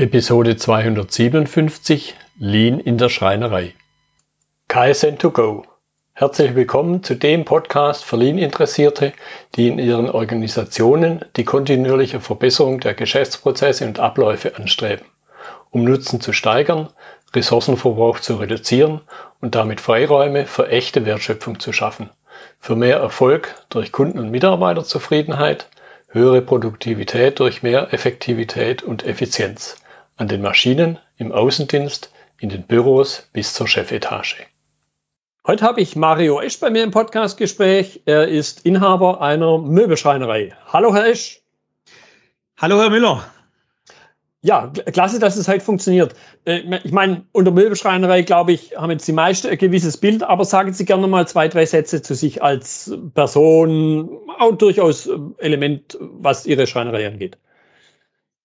Episode 257 Lean in der Schreinerei. KSN2Go. Herzlich willkommen zu dem Podcast für Lean-Interessierte, die in ihren Organisationen die kontinuierliche Verbesserung der Geschäftsprozesse und Abläufe anstreben, um Nutzen zu steigern, Ressourcenverbrauch zu reduzieren und damit Freiräume für echte Wertschöpfung zu schaffen, für mehr Erfolg durch Kunden- und Mitarbeiterzufriedenheit, höhere Produktivität durch mehr Effektivität und Effizienz an den Maschinen, im Außendienst, in den Büros bis zur Chefetage. Heute habe ich Mario Esch bei mir im Podcastgespräch. Er ist Inhaber einer Möbelschreinerei. Hallo, Herr Esch. Hallo, Herr Müller. Ja, klasse, dass es halt funktioniert. Äh, ich meine, unter Möbelschreinerei, glaube ich, haben jetzt die meisten ein gewisses Bild, aber sagen Sie gerne mal zwei, drei Sätze zu sich als Person, auch durchaus Element, was Ihre Schreinerei angeht.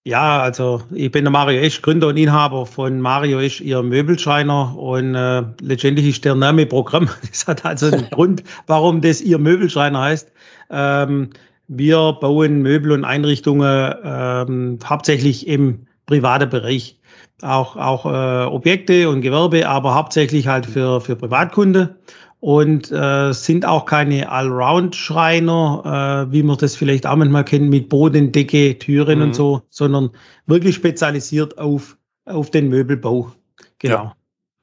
Ja, also ich bin der Mario Esch, Gründer und Inhaber von Mario Esch, ihr Möbelschreiner und äh, letztendlich ist der Name Programm. Das hat also einen Grund, warum das ihr Möbelschreiner heißt. Ähm, wir bauen Möbel und Einrichtungen ähm, hauptsächlich im privaten Bereich. Auch, auch äh, Objekte und Gewerbe, aber hauptsächlich halt für, für Privatkunde und äh, sind auch keine Allround-Schreiner, äh, wie man das vielleicht auch manchmal kennt mit Boden, Decke, Türen mhm. und so, sondern wirklich spezialisiert auf, auf den Möbelbau. Genau. Ja.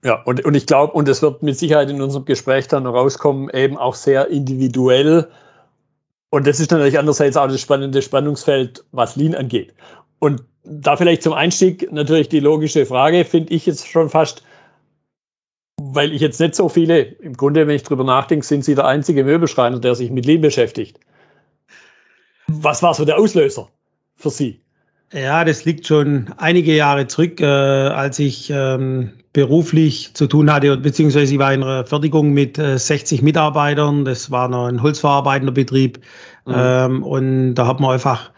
Ja, und, und ich glaube, und es wird mit Sicherheit in unserem Gespräch dann rauskommen, eben auch sehr individuell. Und das ist natürlich andererseits auch das spannende Spannungsfeld, was Lean angeht. Und da vielleicht zum Einstieg natürlich die logische Frage, finde ich jetzt schon fast, weil ich jetzt nicht so viele, im Grunde, wenn ich drüber nachdenke, sind Sie der einzige Möbelschreiner, der sich mit Lean beschäftigt. Was war so der Auslöser für Sie? Ja, das liegt schon einige Jahre zurück, äh, als ich ähm, beruflich zu tun hatte, beziehungsweise ich war in einer Fertigung mit äh, 60 Mitarbeitern. Das war noch ein holzverarbeitender Betrieb. Mhm. Ähm, und da hat man einfach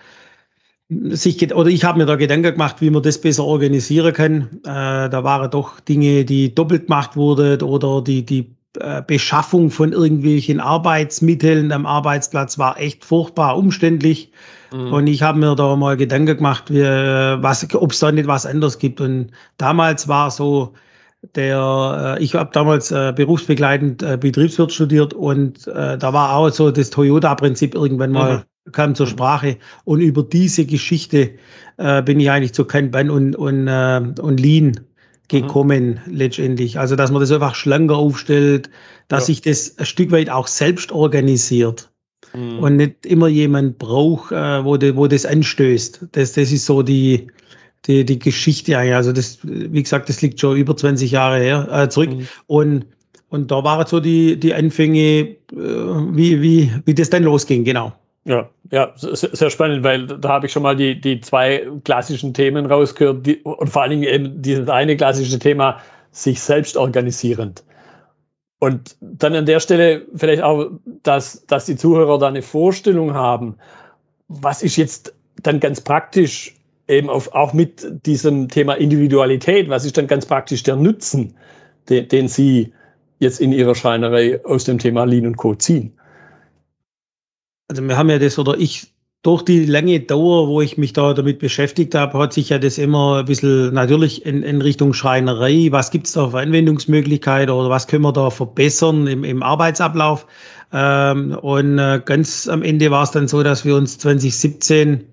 sich oder ich habe mir da Gedanken gemacht, wie man das besser organisieren kann. Äh, da waren doch Dinge, die doppelt gemacht wurden oder die, die äh, Beschaffung von irgendwelchen Arbeitsmitteln am Arbeitsplatz war echt furchtbar umständlich. Mhm. Und ich habe mir da mal Gedanken gemacht, wie, was, ob es da nicht was anderes gibt. Und damals war so der, äh, ich habe damals äh, berufsbegleitend äh, Betriebswirt studiert und äh, da war auch so das Toyota-Prinzip irgendwann mal mhm kam zur Sprache. Und über diese Geschichte äh, bin ich eigentlich zu Kanban und, und, äh, und Lean gekommen mhm. letztendlich. Also, dass man das einfach schlanker aufstellt, dass ja. sich das ein Stück weit auch selbst organisiert mhm. und nicht immer jemand braucht, äh, wo, de, wo das anstößt. Das, das ist so die, die, die Geschichte eigentlich. Also, das, wie gesagt, das liegt schon über 20 Jahre her, äh, zurück. Mhm. Und, und da waren so die, die Anfänge, äh, wie, wie, wie das dann losging, genau. Ja, ja, sehr spannend, weil da habe ich schon mal die, die zwei klassischen Themen rausgehört die, und vor allen Dingen eben dieses eine klassische Thema, sich selbst organisierend. Und dann an der Stelle vielleicht auch, dass, dass die Zuhörer da eine Vorstellung haben, was ist jetzt dann ganz praktisch eben auf, auch mit diesem Thema Individualität, was ist dann ganz praktisch der Nutzen, den, den Sie jetzt in Ihrer Schreinerei aus dem Thema Lean und Co. ziehen? also wir haben ja das oder ich durch die lange Dauer, wo ich mich da damit beschäftigt habe, hat sich ja das immer ein bisschen natürlich in, in Richtung Schreinerei, was gibt es da für Anwendungsmöglichkeiten oder was können wir da verbessern im, im Arbeitsablauf. Ähm, und äh, ganz am Ende war es dann so, dass wir uns 2017 äh,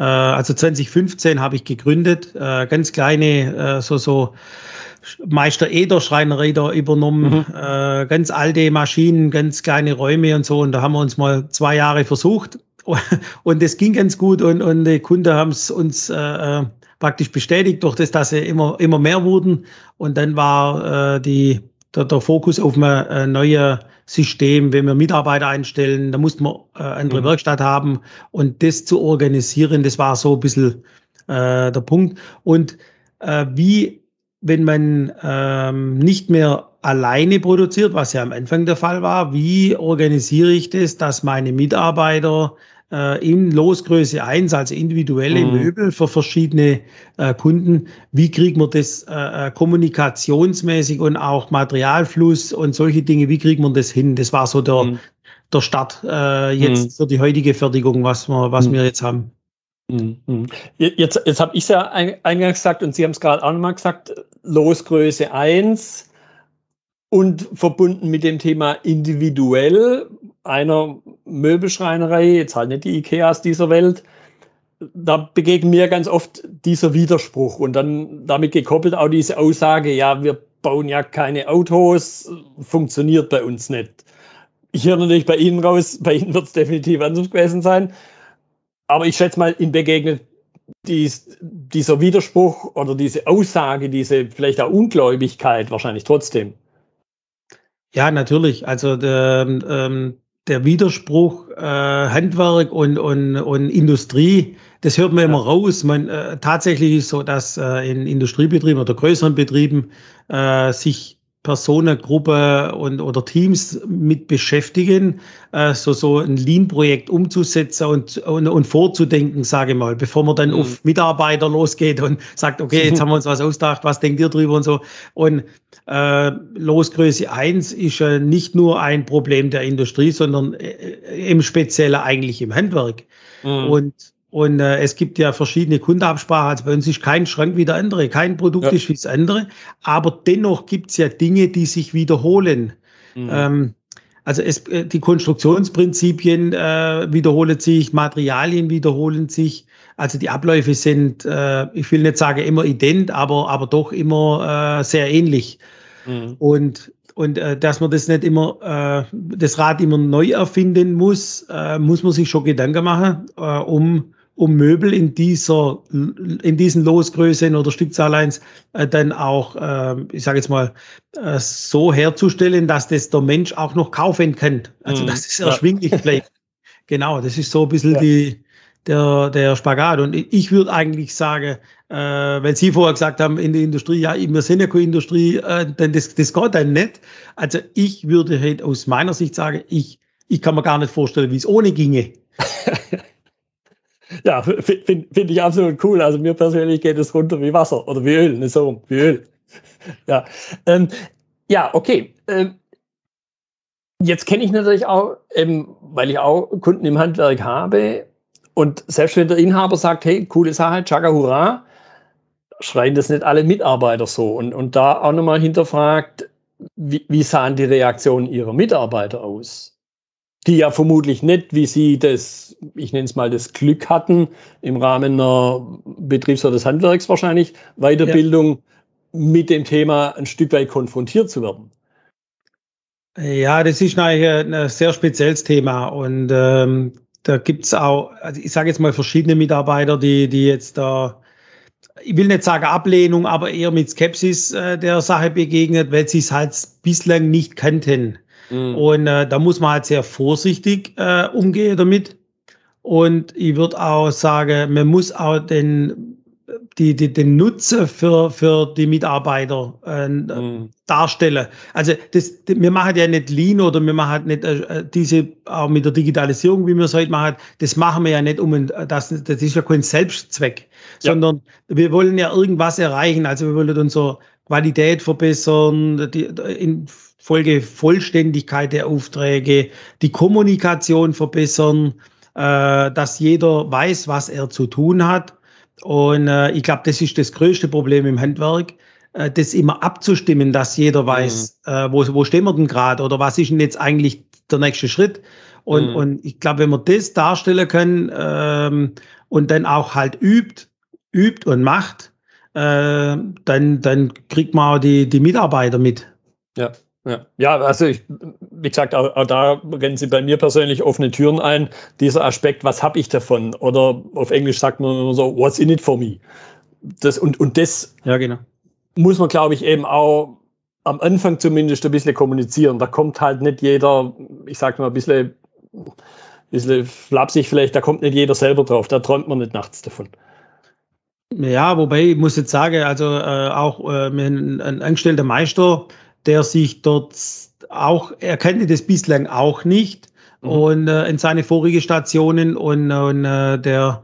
also 2015 habe ich gegründet, äh, ganz kleine, äh, so, so Meister Eder Schreinerei da übernommen, mhm. äh, ganz alte Maschinen, ganz kleine Räume und so. Und da haben wir uns mal zwei Jahre versucht und das ging ganz gut und, und die Kunden haben es uns äh, äh, praktisch bestätigt, durch das, dass sie immer, immer mehr wurden. Und dann war äh, die, der, der Fokus auf ein äh, neues System, wenn wir Mitarbeiter einstellen, da mussten wir äh, andere mhm. Werkstatt haben und das zu organisieren, das war so ein bisschen äh, der Punkt. Und äh, wie wenn man ähm, nicht mehr alleine produziert, was ja am Anfang der Fall war, wie organisiere ich das, dass meine Mitarbeiter in Losgröße 1, also individuelle mhm. Möbel für verschiedene äh, Kunden, wie kriegt man das äh, äh, kommunikationsmäßig und auch Materialfluss und solche Dinge, wie kriegt man das hin? Das war so der, mhm. der Start äh, jetzt mhm. für die heutige Fertigung, was wir, was mhm. wir jetzt haben. Mhm. Jetzt, jetzt habe ich es ja eingangs gesagt und Sie haben es gerade auch nochmal gesagt, Losgröße 1 und verbunden mit dem Thema individuell einer Möbelschreinerei, jetzt halt nicht die Ikeas dieser Welt, da begegnen mir ganz oft dieser Widerspruch und dann damit gekoppelt auch diese Aussage, ja, wir bauen ja keine Autos, funktioniert bei uns nicht. Ich höre natürlich bei Ihnen raus, bei Ihnen wird es definitiv anders gewesen sein. Aber ich schätze mal, Ihnen begegnet dies, dieser Widerspruch oder diese Aussage, diese vielleicht auch Ungläubigkeit wahrscheinlich trotzdem. Ja, natürlich. Also der, ähm, der Widerspruch äh, Handwerk und, und, und Industrie, das hört man immer raus. Man, äh, tatsächlich ist so, dass äh, in Industriebetrieben oder größeren Betrieben äh, sich Personengruppe und oder Teams mit beschäftigen, äh, so so ein Lean-Projekt umzusetzen und, und, und vorzudenken, sage ich mal, bevor man dann mhm. auf Mitarbeiter losgeht und sagt, okay, jetzt haben wir uns was ausgedacht, was denkt ihr drüber und so. Und äh, Losgröße 1 ist ja nicht nur ein Problem der Industrie, sondern äh, im Speziellen eigentlich im Handwerk. Mhm. Und und äh, es gibt ja verschiedene Kundenabsprachen. Also bei uns ist kein Schrank wie der andere, kein Produkt ja. ist wie das andere. Aber dennoch gibt es ja Dinge, die sich wiederholen. Mhm. Ähm, also es, äh, die Konstruktionsprinzipien äh, wiederholen sich, Materialien wiederholen sich. Also die Abläufe sind, äh, ich will nicht sagen immer ident, aber, aber doch immer äh, sehr ähnlich. Mhm. Und und äh, dass man das nicht immer, äh, das Rad immer neu erfinden muss, äh, muss man sich schon Gedanken machen, äh, um um Möbel in dieser, in diesen Losgrößen oder Stückzahl 1 äh, dann auch, äh, ich sage jetzt mal, äh, so herzustellen, dass das der Mensch auch noch kaufen kann. Also, mhm. dass es erschwinglich bleibt. genau, das ist so ein bisschen ja. die, der, der Spagat. Und ich würde eigentlich sagen, äh, wenn Sie vorher gesagt haben, in der Industrie, ja, wir sind ja keine Industrie, äh, denn das, das geht dann nicht. Also ich würde halt aus meiner Sicht sagen, ich, ich kann mir gar nicht vorstellen, wie es ohne ginge. Ja, finde find ich absolut cool. Also mir persönlich geht es runter wie Wasser oder wie Öl, nicht so wie Öl. Ja, ähm, ja okay. Ähm, jetzt kenne ich natürlich auch, ähm, weil ich auch Kunden im Handwerk habe und selbst wenn der Inhaber sagt, hey, coole Sache, Chaga Hurra, schreien das nicht alle Mitarbeiter so. Und, und da auch nochmal hinterfragt, wie, wie sahen die Reaktionen ihrer Mitarbeiter aus? die ja vermutlich nicht, wie Sie das, ich nenne es mal, das Glück hatten, im Rahmen einer Betriebs- oder des Handwerks wahrscheinlich, Weiterbildung ja. mit dem Thema ein Stück weit konfrontiert zu werden. Ja, das ist eigentlich ein sehr spezielles Thema und ähm, da gibt's auch, also ich sage jetzt mal verschiedene Mitarbeiter, die, die jetzt da, ich will nicht sagen Ablehnung, aber eher mit Skepsis äh, der Sache begegnet, weil sie es halt bislang nicht kannten. Mhm. Und äh, da muss man halt sehr vorsichtig äh, umgehen damit. Und ich würde auch sagen, man muss auch den, die, die, den Nutzen für, für die Mitarbeiter äh, mhm. darstellen. Also das, wir machen ja nicht Lean oder wir machen nicht äh, diese, auch mit der Digitalisierung, wie wir es heute machen, das machen wir ja nicht um, das, das ist ja kein Selbstzweck, ja. sondern wir wollen ja irgendwas erreichen. Also wir wollen unsere Qualität verbessern, die, in, Folge Vollständigkeit der Aufträge, die Kommunikation verbessern, äh, dass jeder weiß, was er zu tun hat. Und äh, ich glaube, das ist das größte Problem im Handwerk, äh, das immer abzustimmen, dass jeder weiß, mhm. äh, wo, wo stehen wir denn gerade oder was ist denn jetzt eigentlich der nächste Schritt. Und, mhm. und ich glaube, wenn wir das darstellen können ähm, und dann auch halt übt, übt und macht, äh, dann, dann kriegt man auch die, die Mitarbeiter mit. Ja, ja, ja also ich, wie gesagt, auch, auch, da rennen Sie bei mir persönlich offene Türen ein. Dieser Aspekt, was habe ich davon? Oder auf Englisch sagt man immer so, what's in it for me? Das, und, und das ja, genau. muss man, glaube ich, eben auch am Anfang zumindest ein bisschen kommunizieren. Da kommt halt nicht jeder, ich sage mal, ein bisschen, ein bisschen flapsig vielleicht, da kommt nicht jeder selber drauf. Da träumt man nicht nachts davon. Ja, wobei ich muss jetzt sagen, also äh, auch äh, ein, ein angestellter Meister, der sich dort auch, er kannte das bislang auch nicht mhm. und äh, in seine vorige Stationen und, und äh, der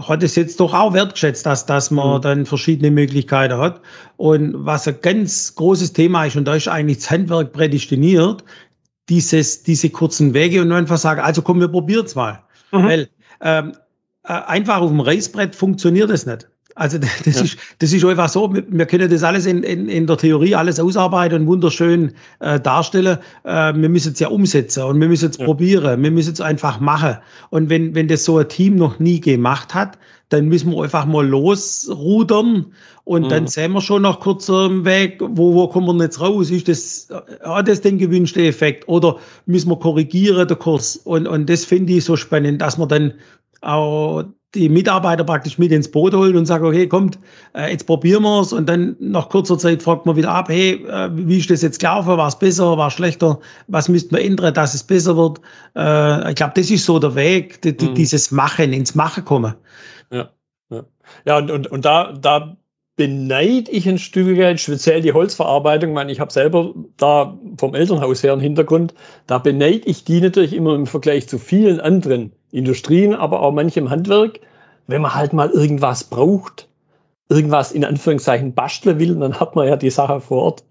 hat es jetzt doch auch wertgeschätzt, dass, dass man mhm. dann verschiedene Möglichkeiten hat. Und was ein ganz großes Thema ist, und da ist eigentlich das Handwerk prädestiniert, dieses, diese kurzen Wege und einfach sagen, also komm, wir probieren's mal. Mhm. Weil ähm, äh, einfach auf dem Reißbrett funktioniert das nicht. Also das, ja. ist, das ist einfach so, wir können das alles in, in, in der Theorie alles ausarbeiten und wunderschön äh, darstellen. Äh, wir müssen es ja umsetzen und wir müssen es ja. probieren, wir müssen es einfach machen. Und wenn, wenn das so ein Team noch nie gemacht hat, dann müssen wir einfach mal losrudern und mhm. dann sehen wir schon nach kurzem Weg, wo, wo kommen wir jetzt raus? Ist das, hat das den gewünschten Effekt oder müssen wir korrigieren den Kurs? Und, und das finde ich so spannend, dass man dann auch die Mitarbeiter praktisch mit ins Boot holt und sagt, okay, kommt, äh, jetzt probieren wir es und dann nach kurzer Zeit fragt man wieder ab, hey, äh, wie ist das jetzt gelaufen? War es besser, war es schlechter? Was müsste man ändern, dass es besser wird? Äh, ich glaube, das ist so der Weg, die, mhm. dieses Machen, ins Machen kommen. Ja, ja. ja und, und, und da, da beneide ich ein Stück weit, speziell die Holzverarbeitung. Ich meine, ich habe selber da vom Elternhaus her einen Hintergrund. Da beneide ich die natürlich immer im Vergleich zu vielen anderen Industrien, aber auch manchem Handwerk. Wenn man halt mal irgendwas braucht, irgendwas in Anführungszeichen basteln will, dann hat man ja die Sache vor Ort.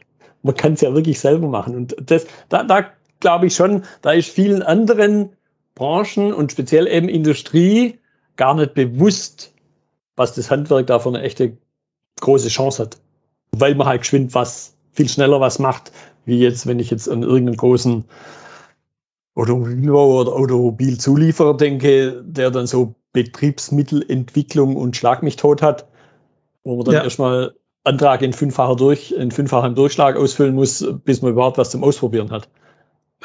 Man kann es ja wirklich selber machen. Und das, da, da glaube ich schon, da ist vielen anderen Branchen und speziell eben Industrie gar nicht bewusst, was das Handwerk da für eine echte große Chance hat. Weil man halt geschwind was, viel schneller was macht, wie jetzt, wenn ich jetzt an irgendeinen großen Automobilbauer oder Automobilzulieferer denke, der dann so Betriebsmittelentwicklung und Schlag mich tot hat, wo man dann ja. erstmal Antrag in fünffacher durch, in fünffachem Durchschlag ausfüllen muss, bis man überhaupt was zum Ausprobieren hat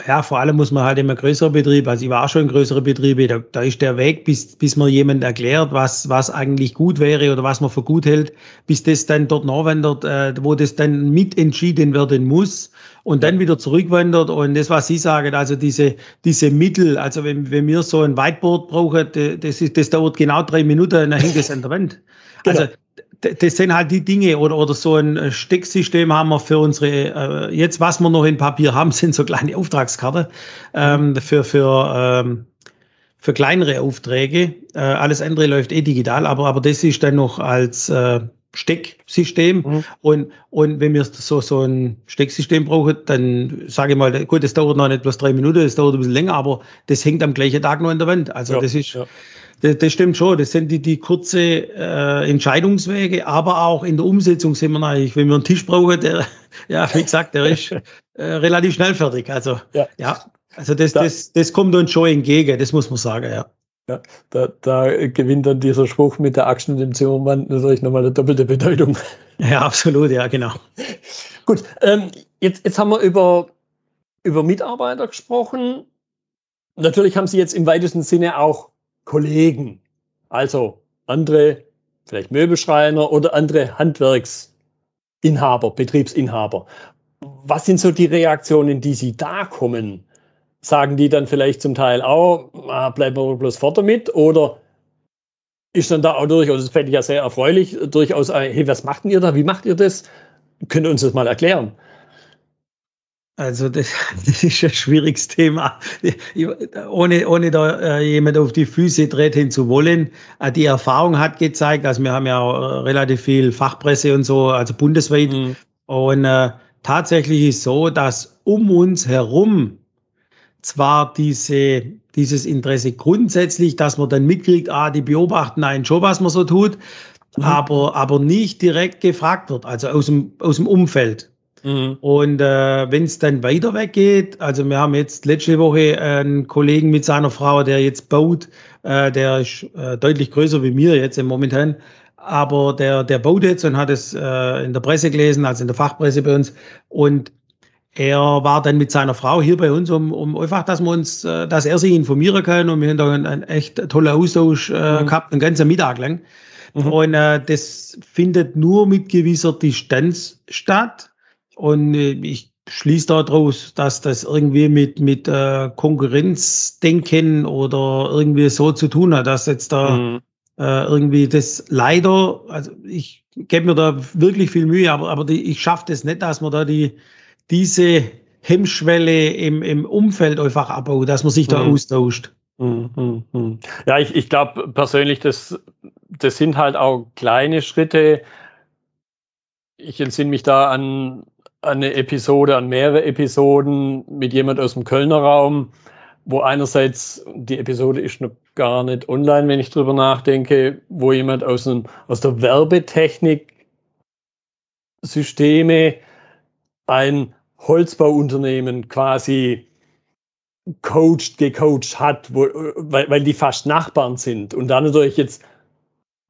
ja, vor allem muss man halt immer größere Betriebe, also ich war schon in größere Betriebe, da, da ist der Weg, bis, bis man jemand erklärt, was, was eigentlich gut wäre oder was man für gut hält, bis das dann dort nachwandert, äh, wo das dann mitentschieden werden muss und dann wieder zurückwandert. Und das, was Sie sagen, also diese, diese Mittel, also wenn, wenn wir so ein Whiteboard brauchen, das, ist, das dauert genau drei Minuten, dann hängt es an der Wand. Genau. Also das sind halt die Dinge oder, oder so ein äh, Stecksystem haben wir für unsere, äh, jetzt was wir noch in Papier haben, sind so kleine Auftragskarte ähm, für, für, ähm, für kleinere Aufträge. Äh, alles andere läuft eh digital, aber, aber das ist dann noch als äh, Stecksystem. Mhm. Und, und wenn wir so, so ein Stecksystem brauchen, dann sage ich mal, gut, das dauert noch nicht bloß drei Minuten, das dauert ein bisschen länger, aber das hängt am gleichen Tag noch an der Wand. Also ja, das ist, ja. Das, das stimmt schon. Das sind die, die kurze äh, Entscheidungswege, aber auch in der Umsetzung sind wir eigentlich, wenn wir einen Tisch brauchen, der, ja, wie gesagt, der ist äh, relativ schnell fertig. Also, ja, ja also das, da, das, das kommt uns schon entgegen, das muss man sagen, ja. Ja, da, da gewinnt dann dieser Spruch mit der Axt und dem Zimmermann natürlich nochmal eine doppelte Bedeutung. Ja, absolut, ja, genau. Gut, ähm, jetzt, jetzt haben wir über, über Mitarbeiter gesprochen. Natürlich haben Sie jetzt im weitesten Sinne auch Kollegen, also andere, vielleicht Möbelschreiner oder andere Handwerksinhaber, Betriebsinhaber. Was sind so die Reaktionen, die Sie da kommen? Sagen die dann vielleicht zum Teil auch, ah, bleiben wir bloß fort damit? Oder ist dann da auch durchaus, das fände ich ja sehr erfreulich, durchaus, hey, was macht ihr da? Wie macht ihr das? Könnt ihr uns das mal erklären? Also das, das ist ein schwieriges Thema. Ohne, ohne da äh, jemand auf die Füße treten zu wollen. Äh, die Erfahrung hat gezeigt, also wir haben ja äh, relativ viel Fachpresse und so, also bundesweit. Mhm. Und äh, tatsächlich ist so, dass um uns herum zwar diese, dieses Interesse grundsätzlich, dass man dann mitkriegt, ah, die beobachten einen schon, was man so tut, mhm. aber, aber nicht direkt gefragt wird, also aus dem, aus dem Umfeld. Mhm. Und äh, wenn es dann weiter weggeht, also wir haben jetzt letzte Woche einen Kollegen mit seiner Frau, der jetzt baut, äh, der ist äh, deutlich größer wie mir jetzt im Momentan, aber der, der baut jetzt und hat es äh, in der Presse gelesen, also in der Fachpresse bei uns. Und er war dann mit seiner Frau hier bei uns, um, um einfach, dass wir uns, äh, dass er sich informieren kann und wir haben da einen, einen echt tollen Austausch äh, mhm. gehabt, einen ganzen Mittag lang. Mhm. Und äh, das findet nur mit gewisser Distanz statt. Und äh, ich schließe daraus, dass das irgendwie mit, mit äh, Konkurrenzdenken oder irgendwie so zu tun hat, dass jetzt da mhm. äh, irgendwie das leider, also ich gebe mir da wirklich viel Mühe, aber, aber die, ich schaffe das nicht, dass man da die, diese Hemmschwelle im, im Umfeld einfach abbaut, dass man sich da mhm. austauscht. Mhm. mhm. Ja, ich, ich glaube persönlich, das, das sind halt auch kleine Schritte. Ich entsinne mich da an eine Episode, an mehrere Episoden mit jemand aus dem Kölner Raum, wo einerseits die Episode ist noch gar nicht online, wenn ich drüber nachdenke, wo jemand aus, einem, aus der Werbetechnik Systeme ein Holzbauunternehmen quasi coacht, gecoacht hat, wo, weil, weil die fast Nachbarn sind. Und da natürlich jetzt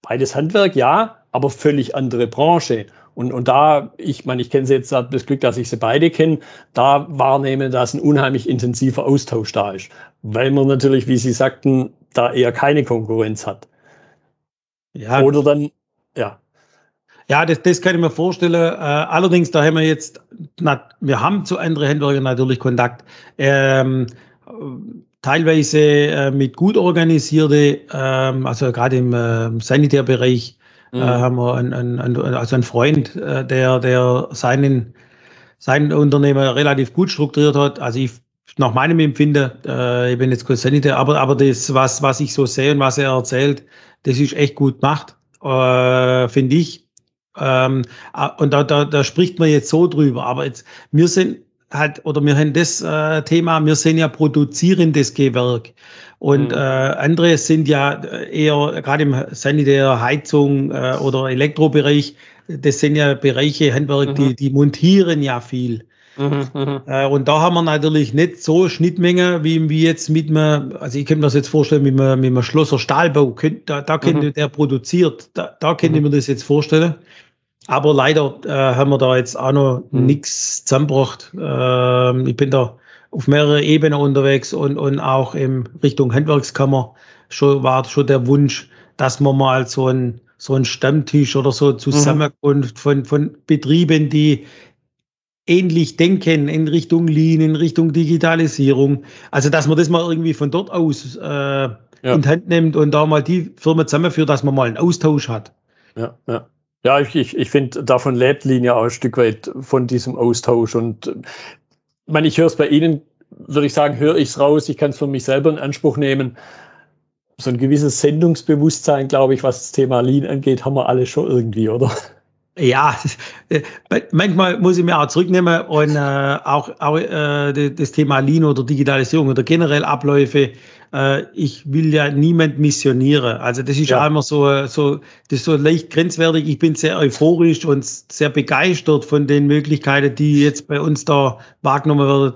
beides Handwerk, ja, aber völlig andere Branche. Und, und da, ich meine, ich kenne sie jetzt, das Glück, dass ich sie beide kenne, da wahrnehme, dass ein unheimlich intensiver Austausch da ist. Weil man natürlich, wie Sie sagten, da eher keine Konkurrenz hat. Ja. Oder dann, ja. Ja, das, das kann ich mir vorstellen. Äh, allerdings, da haben wir jetzt, na, wir haben zu anderen Händlern natürlich Kontakt. Ähm, teilweise äh, mit gut organisierte, ähm, also gerade im äh, Sanitärbereich, mhm. äh, haben wir einen, einen, also einen Freund, äh, der, der seinen, seinen Unternehmer relativ gut strukturiert hat. Also ich nach meinem Empfinden, äh, ich bin jetzt kein Sanitär, aber, aber das, was, was ich so sehe und was er erzählt, das ist echt gut gemacht, äh, finde ich. Ähm, und da, da, da spricht man jetzt so drüber. Aber jetzt, wir sind halt, oder wir haben das äh, Thema, wir sind ja produzierendes Gewerk. Und mhm. äh, andere sind ja eher, gerade im Sanitär, Heizung äh, oder Elektrobereich, das sind ja Bereiche, Handwerk, mhm. die, die montieren ja viel. Mhm, mhm, äh, und da haben wir natürlich nicht so Schnittmenge, wie, wie jetzt mit einem, also ich könnte mir das jetzt vorstellen, mit einem, mit einem Schlosser Stahlbau, da, da könnte mhm. der produziert, da, da könnte ich mhm. mir das jetzt vorstellen. Aber leider äh, haben wir da jetzt auch noch mhm. nichts zusammengebracht. Ähm, ich bin da auf mehrere Ebenen unterwegs und, und auch in Richtung Handwerkskammer schon, war schon der Wunsch, dass man mal so ein, so ein Stammtisch oder so zusammenkommt mhm. von, von Betrieben, die ähnlich denken in Richtung Lean, in Richtung Digitalisierung. Also, dass man das mal irgendwie von dort aus äh, ja. in die Hand nimmt und da mal die Firma zusammenführt, dass man mal einen Austausch hat. Ja, ja. Ja, ich, ich, ich finde, davon lebt Linie auch ein Stück weit von diesem Austausch. Und ich meine, ich höre es bei Ihnen, würde ich sagen, höre ich es raus, ich kann es für mich selber in Anspruch nehmen. So ein gewisses Sendungsbewusstsein, glaube ich, was das Thema Lean angeht, haben wir alle schon irgendwie, oder? Ja, äh, manchmal muss ich mir auch zurücknehmen und äh, auch, auch äh, das Thema Lean oder Digitalisierung oder generell Abläufe. Äh, ich will ja niemand missionieren. Also das ist ja immer so, so, das ist so leicht grenzwertig. Ich bin sehr euphorisch und sehr begeistert von den Möglichkeiten, die jetzt bei uns da wahrgenommen werden.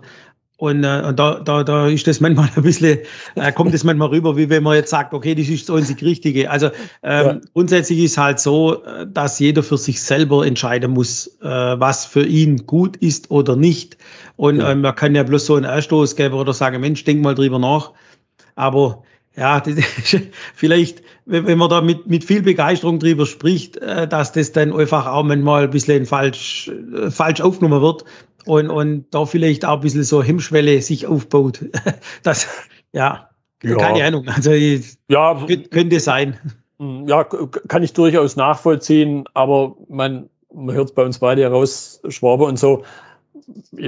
Und, äh, und da, da, da ist das manchmal ein bisschen, äh, kommt das manchmal rüber, wie wenn man jetzt sagt, okay, das ist so einzig Richtige. Also ähm, ja. grundsätzlich ist halt so, äh, dass jeder für sich selber entscheiden muss, äh, was für ihn gut ist oder nicht. Und ja. ähm, man kann ja bloß so einen Erstoß geben oder sagen, Mensch, denk mal drüber nach. Aber ja, vielleicht, wenn man da mit, mit viel Begeisterung drüber spricht, äh, dass das dann einfach auch manchmal ein bisschen falsch, äh, falsch aufgenommen wird und, und da vielleicht auch ein bisschen so Hemmschwelle sich aufbaut. Das, ja, ja. keine Ahnung. Also, ja, könnte sein. Hm, ja, kann ich durchaus nachvollziehen, aber man, man hört es bei uns beide heraus, Schwabe und so.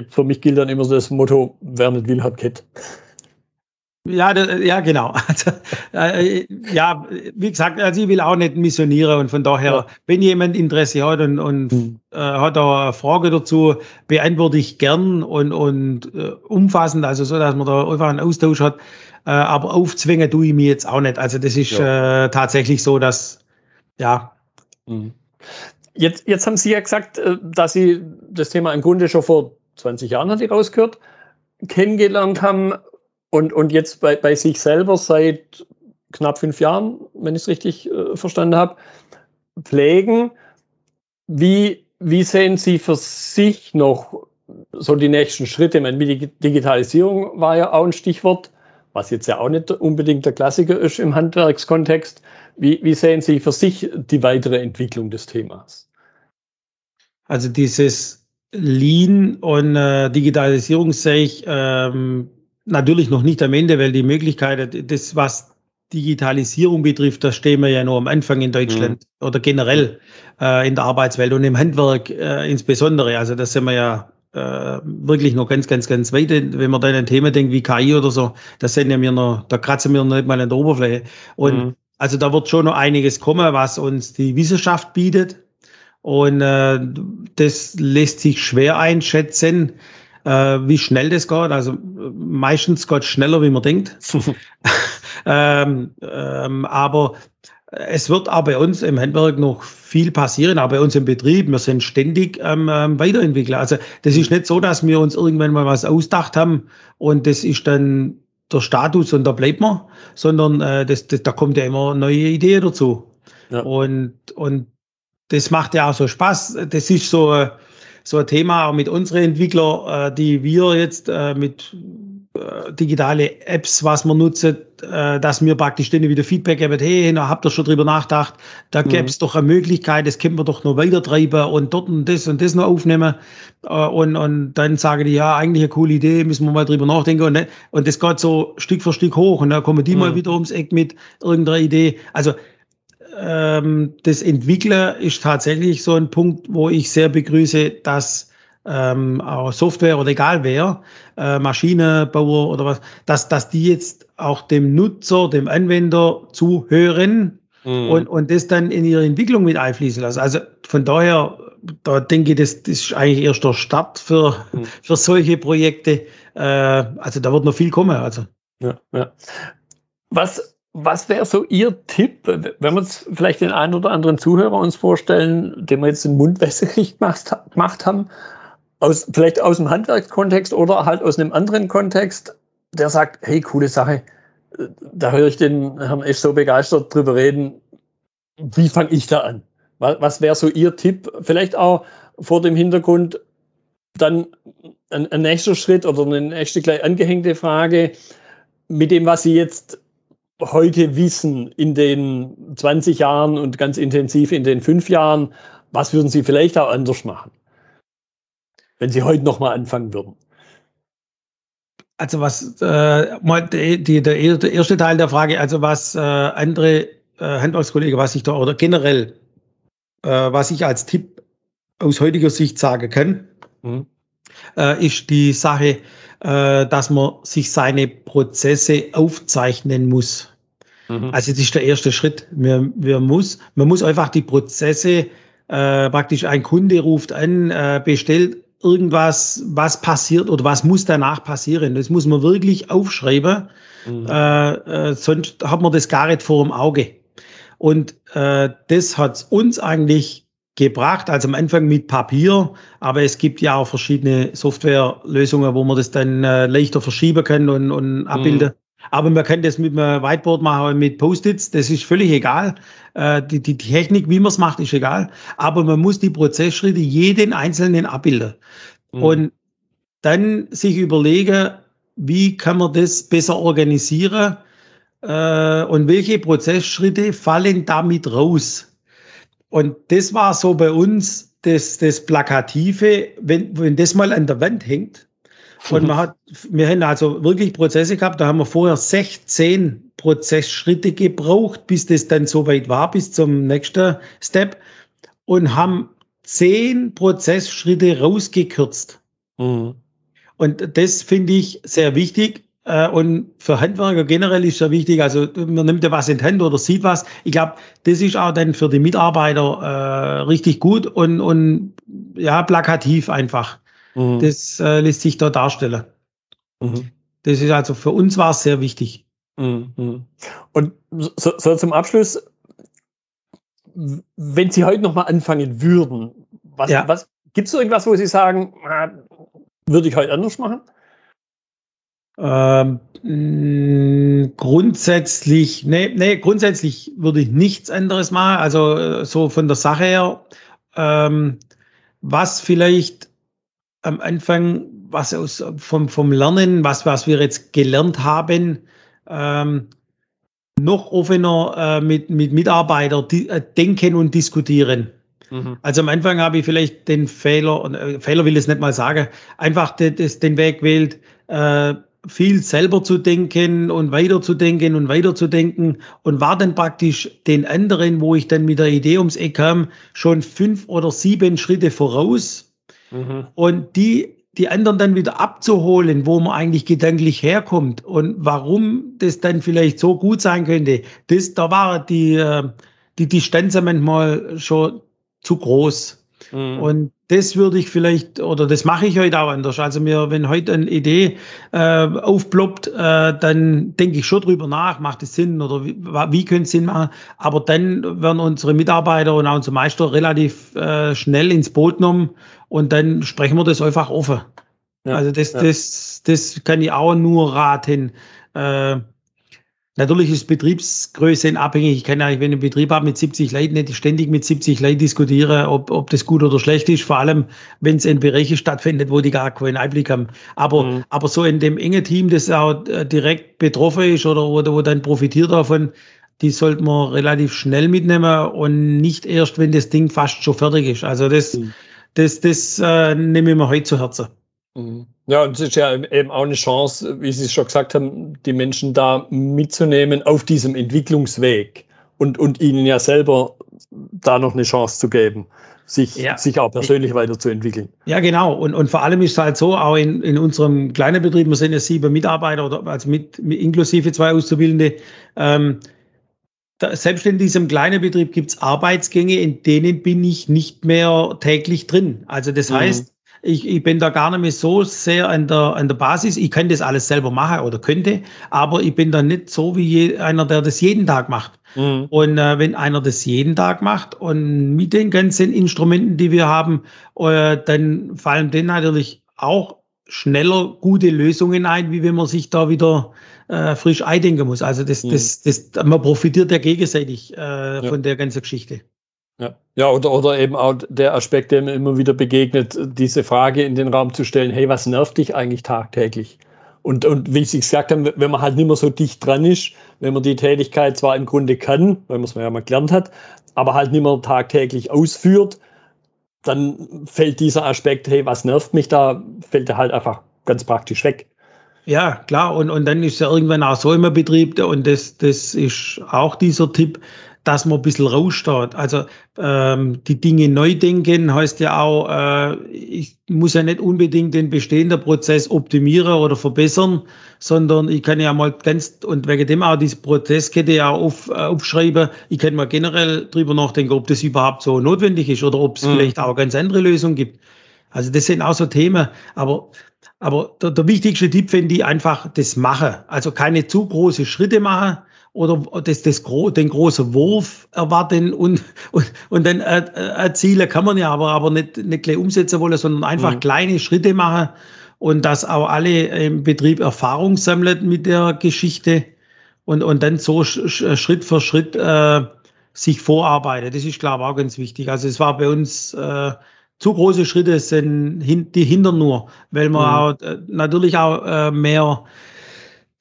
Für mich gilt dann immer so das Motto, wer nicht will, hat Kett. Ja, ja, genau. Also, äh, ja, wie gesagt, also ich will auch nicht missionieren und von daher, ja. wenn jemand Interesse hat und, und hm. äh, hat da eine Frage dazu, beantworte ich gern und, und äh, umfassend, also so, dass man da einfach einen Austausch hat. Äh, aber aufzwingen tue ich mir jetzt auch nicht. Also das ist ja. äh, tatsächlich so, dass, ja. Hm. Jetzt, jetzt haben Sie ja gesagt, äh, dass Sie das Thema im Grunde schon vor 20 Jahren, hat ich rausgehört, kennengelernt haben und, und jetzt bei, bei sich selber seit knapp fünf Jahren, wenn ich es richtig äh, verstanden habe, pflegen. Wie, wie sehen Sie für sich noch so die nächsten Schritte? Ich meine, Digitalisierung war ja auch ein Stichwort, was jetzt ja auch nicht unbedingt der Klassiker ist im Handwerkskontext. Wie, wie sehen Sie für sich die weitere Entwicklung des Themas? Also dieses Lean und äh, Digitalisierung sehe ich ähm, natürlich noch nicht am Ende, weil die Möglichkeit, das, was Digitalisierung betrifft, da stehen wir ja nur am Anfang in Deutschland mhm. oder generell äh, in der Arbeitswelt und im Handwerk äh, insbesondere. Also da sind wir ja äh, wirklich noch ganz, ganz, ganz weit. Wenn man da an Thema denkt wie KI oder so, da sind ja wir noch, da kratzen wir noch nicht mal an der Oberfläche. Und mhm. also da wird schon noch einiges kommen, was uns die Wissenschaft bietet. Und äh, das lässt sich schwer einschätzen. Äh, wie schnell das geht. Also meistens geht es schneller, wie man denkt. ähm, ähm, aber es wird auch bei uns im Handwerk noch viel passieren, auch bei uns im Betrieb. Wir sind ständig ähm, weiterentwickelt. Also das ist nicht so, dass wir uns irgendwann mal was ausgedacht haben und das ist dann der Status und da bleibt man, sondern äh, das, das, da kommt ja immer neue Ideen dazu. Ja. Und, und das macht ja auch so Spaß. Das ist so, so ein Thema auch mit unseren Entwicklern, äh, die wir jetzt äh, mit äh, digitale Apps, was man nutzt, äh, dass mir praktisch denen wieder Feedback geben, hey, na, habt ihr schon drüber nachgedacht, da mhm. gäbe es doch eine Möglichkeit, das können wir doch noch weiter treiben und dort und das und das noch aufnehmen. Äh, und, und dann sagen die, ja, eigentlich eine coole Idee, müssen wir mal drüber nachdenken. Und, und das geht so Stück für Stück hoch und dann kommen die mhm. mal wieder ums Eck mit irgendeiner Idee. Also ähm, das Entwickler ist tatsächlich so ein Punkt, wo ich sehr begrüße, dass ähm, auch Software oder egal wer, äh, Maschinenbauer oder was, dass, dass die jetzt auch dem Nutzer, dem Anwender zuhören mhm. und, und das dann in ihre Entwicklung mit einfließen lassen. Also von daher, da denke ich, das, das ist eigentlich erst der Start für, mhm. für solche Projekte. Äh, also da wird noch viel kommen. Also. Ja, ja. Was, was wäre so Ihr Tipp, wenn wir uns vielleicht den einen oder anderen Zuhörer uns vorstellen, den wir jetzt den Mund wässrig gemacht haben, aus, vielleicht aus dem Handwerkskontext oder halt aus einem anderen Kontext, der sagt, hey, coole Sache, da höre ich den Herrn Esch so begeistert drüber reden. Wie fange ich da an? Was, was wäre so Ihr Tipp? Vielleicht auch vor dem Hintergrund dann ein, ein nächster Schritt oder eine nächste gleich angehängte Frage mit dem, was Sie jetzt heute wissen in den 20 Jahren und ganz intensiv in den fünf Jahren, was würden Sie vielleicht auch anders machen? wenn Sie heute nochmal anfangen würden? Also was äh, mal die, die, der, erste Teil der Frage, also was äh, andere äh, Handwerkskollegen, was ich da oder generell, äh, was ich als Tipp aus heutiger Sicht sagen kann, mhm. äh, ist die Sache, äh, dass man sich seine Prozesse aufzeichnen muss. Mhm. Also das ist der erste Schritt. Wir, wir muss, man muss einfach die Prozesse äh, praktisch ein Kunde ruft an, äh, bestellt irgendwas, was passiert oder was muss danach passieren. Das muss man wirklich aufschreiben, mhm. äh, äh, sonst hat man das gar nicht vor dem Auge. Und äh, das hat uns eigentlich gebracht, also am Anfang mit Papier, aber es gibt ja auch verschiedene Softwarelösungen, wo man das dann äh, leichter verschieben kann und, und abbilden. Mhm. Aber man kann das mit einem Whiteboard machen, mit Post-its, das ist völlig egal. Äh, die, die Technik, wie man es macht, ist egal. Aber man muss die Prozessschritte jeden einzelnen abbilden. Mhm. Und dann sich überlegen, wie kann man das besser organisieren äh, und welche Prozessschritte fallen damit raus. Und das war so bei uns das, das Plakative, wenn, wenn das mal an der Wand hängt, und man hat, wir haben also wirklich Prozesse gehabt, da haben wir vorher 16 Prozessschritte gebraucht, bis das dann soweit war, bis zum nächsten Step und haben 10 Prozessschritte rausgekürzt. Mhm. Und das finde ich sehr wichtig. Äh, und für Handwerker generell ist ja wichtig, also man nimmt ja was in die Hand oder sieht was. Ich glaube, das ist auch dann für die Mitarbeiter äh, richtig gut und, und ja, plakativ einfach. Mhm. Das äh, lässt sich da darstellen. Mhm. Das ist also für uns war es sehr wichtig. Mhm. Und so, so, zum Abschluss, wenn Sie heute nochmal anfangen würden, was, ja. was gibt es irgendwas, wo Sie sagen, würde ich heute anders machen? Ähm, grundsätzlich, nee, nee, grundsätzlich würde ich nichts anderes machen. Also äh, so von der Sache her, ähm, was vielleicht am Anfang, was aus vom, vom Lernen, was, was wir jetzt gelernt haben, ähm, noch offener äh, mit, mit Mitarbeitern äh, denken und diskutieren. Mhm. Also am Anfang habe ich vielleicht den Fehler, äh, Fehler will ich es nicht mal sagen, einfach de, de, den Weg gewählt, äh, viel selber zu denken und weiterzudenken und weiterzudenken und war dann praktisch den anderen, wo ich dann mit der Idee ums Eck kam, schon fünf oder sieben Schritte voraus Mhm. Und die, die anderen dann wieder abzuholen, wo man eigentlich gedanklich herkommt und warum das dann vielleicht so gut sein könnte, das, da war die, äh, die Distanz manchmal schon zu groß. Mhm. Und das würde ich vielleicht, oder das mache ich heute auch anders. Also mir, wenn heute eine Idee äh, aufploppt, äh, dann denke ich schon drüber nach, macht es Sinn oder wie, wie könnte es Sinn machen. Aber dann werden unsere Mitarbeiter und auch unsere Meister relativ äh, schnell ins Boot genommen und dann sprechen wir das einfach offen. Ja, also das, ja. das, das kann ich auch nur raten. Äh, Natürlich ist Betriebsgröße abhängig. Ich kann ja, wenn ich einen Betrieb habe mit 70 Leuten, nicht ständig mit 70 Leuten diskutieren, ob, ob das gut oder schlecht ist. Vor allem, wenn es in Bereiche stattfindet, wo die gar keinen Einblick haben. Aber, mhm. aber so in dem engen Team, das auch äh, direkt betroffen ist oder, oder wo dann profitiert davon, die sollte man relativ schnell mitnehmen und nicht erst, wenn das Ding fast schon fertig ist. Also das, mhm. Das, das, äh, nehme ich mir heute zu Herzen. Mhm. Ja, und es ist ja eben auch eine Chance, wie Sie schon gesagt haben, die Menschen da mitzunehmen auf diesem Entwicklungsweg und, und ihnen ja selber da noch eine Chance zu geben, sich, ja. sich auch persönlich weiterzuentwickeln. Ja, genau. Und, und vor allem ist es halt so, auch in, in unserem kleinen Betrieb, wir sind ja sieben Mitarbeiter, oder also mit, mit inklusive zwei Auszubildende, ähm, da, selbst in diesem kleinen Betrieb gibt es Arbeitsgänge, in denen bin ich nicht mehr täglich drin. Also das mhm. heißt, ich, ich bin da gar nicht mehr so sehr an der, an der Basis. Ich kann das alles selber machen oder könnte, aber ich bin da nicht so wie je, einer, der das jeden Tag macht. Mhm. Und äh, wenn einer das jeden Tag macht und mit den ganzen Instrumenten, die wir haben, äh, dann fallen denen natürlich auch schneller gute Lösungen ein, wie wenn man sich da wieder äh, frisch eindenken muss. Also das, mhm. das, das, man profitiert ja gegenseitig äh, ja. von der ganzen Geschichte. Ja, ja oder, oder eben auch der Aspekt, der mir immer wieder begegnet, diese Frage in den Raum zu stellen, hey, was nervt dich eigentlich tagtäglich? Und, und wie Sie gesagt haben, wenn man halt nicht mehr so dicht dran ist, wenn man die Tätigkeit zwar im Grunde kann, weil man es ja mal gelernt hat, aber halt nicht mehr tagtäglich ausführt, dann fällt dieser Aspekt, hey, was nervt mich da, fällt er halt einfach ganz praktisch weg. Ja, klar. Und, und dann ist ja irgendwann auch so immer Betrieb und das, das ist auch dieser Tipp, dass man ein bisschen raussteht. Also ähm, die Dinge neu denken heißt ja auch, äh, ich muss ja nicht unbedingt den bestehenden Prozess optimieren oder verbessern, sondern ich kann ja mal ganz und wegen dem auch diese Prozesskette ja auf, äh, aufschreiben. Ich kann mal generell drüber nachdenken, ob das überhaupt so notwendig ist oder ob es mhm. vielleicht auch ganz andere Lösungen gibt. Also das sind auch so Themen, aber aber der, der wichtigste Tipp finde ich einfach das Machen. Also keine zu große Schritte machen, oder das, das, den großen Wurf erwarten und, und, und dann äh, erzielen kann man ja aber, aber nicht, nicht gleich umsetzen wollen, sondern einfach mhm. kleine Schritte machen und dass auch alle im Betrieb Erfahrung sammeln mit der Geschichte und, und dann so Schritt für Schritt äh, sich vorarbeiten. Das ist, glaube ich, auch ganz wichtig. Also es war bei uns äh, zu große Schritte sind die hindern nur, weil man mhm. auch äh, natürlich auch äh, mehr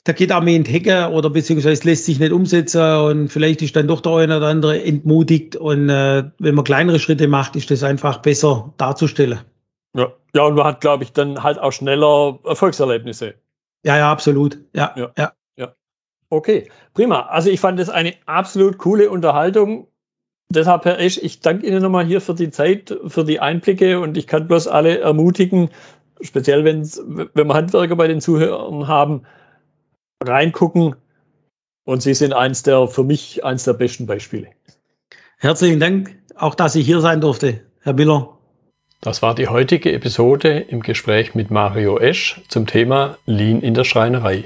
da geht auch mehr in die Hecke oder beziehungsweise lässt sich nicht umsetzen und vielleicht ist dann doch der eine oder andere entmutigt und äh, wenn man kleinere Schritte macht, ist das einfach besser darzustellen. Ja, ja und man hat, glaube ich, dann halt auch schneller Erfolgserlebnisse. Ja, ja, absolut. Ja, ja. ja. ja. Okay, prima. Also ich fand das eine absolut coole Unterhaltung. Deshalb, Herr Esch, ich danke Ihnen nochmal hier für die Zeit, für die Einblicke und ich kann bloß alle ermutigen, speziell wenn wir Handwerker bei den Zuhörern haben, reingucken. Und Sie sind eins der, für mich eins der besten Beispiele. Herzlichen Dank, auch dass ich hier sein durfte, Herr Miller. Das war die heutige Episode im Gespräch mit Mario Esch zum Thema Lean in der Schreinerei.